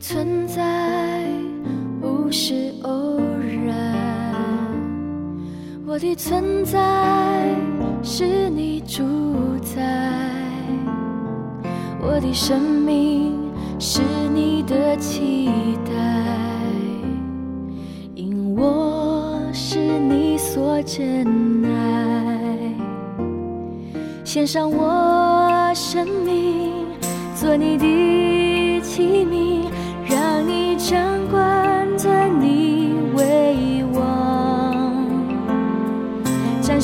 存在不是偶然，我的存在是你主宰，我的生命是你的期待，因我是你所珍爱，献上我生命，做你的器皿。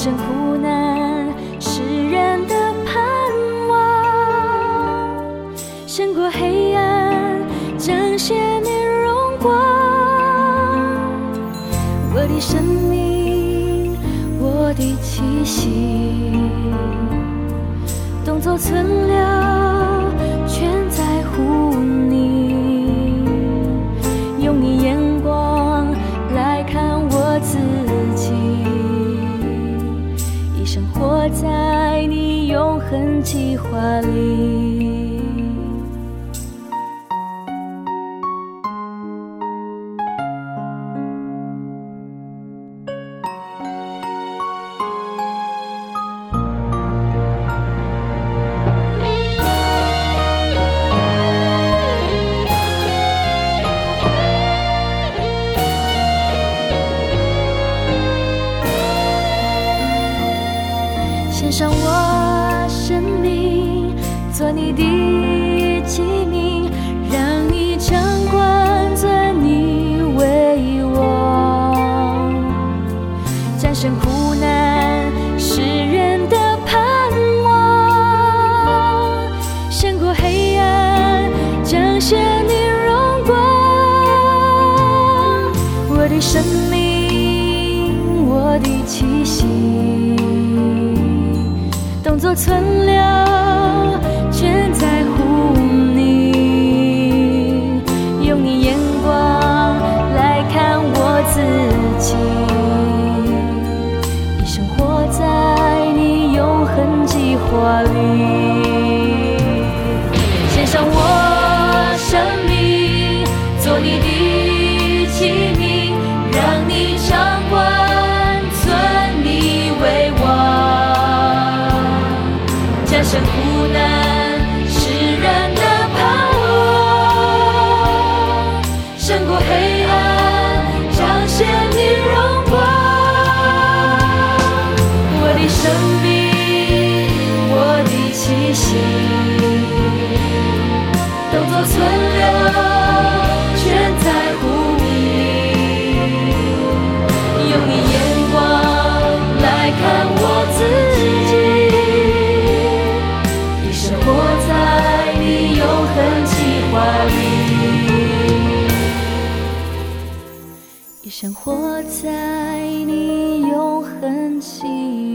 战胜苦难，世人的盼望，胜过黑暗，彰显你荣光。我的生命，我的气息，动作存留，全在乎你。用你眼光来看我自，活在你永恒计划里。上我生命，做你的器皿，让你掌管，尊你为王，战胜苦难，世人的盼望，胜过黑暗，彰显你荣光。我的生命，我的气息。存留，全在乎你。用你眼光来看我自己，一生活在你永恒计划里。献上我生命，做你的器皿，让你战胜苦难，世人一生活在你永恒计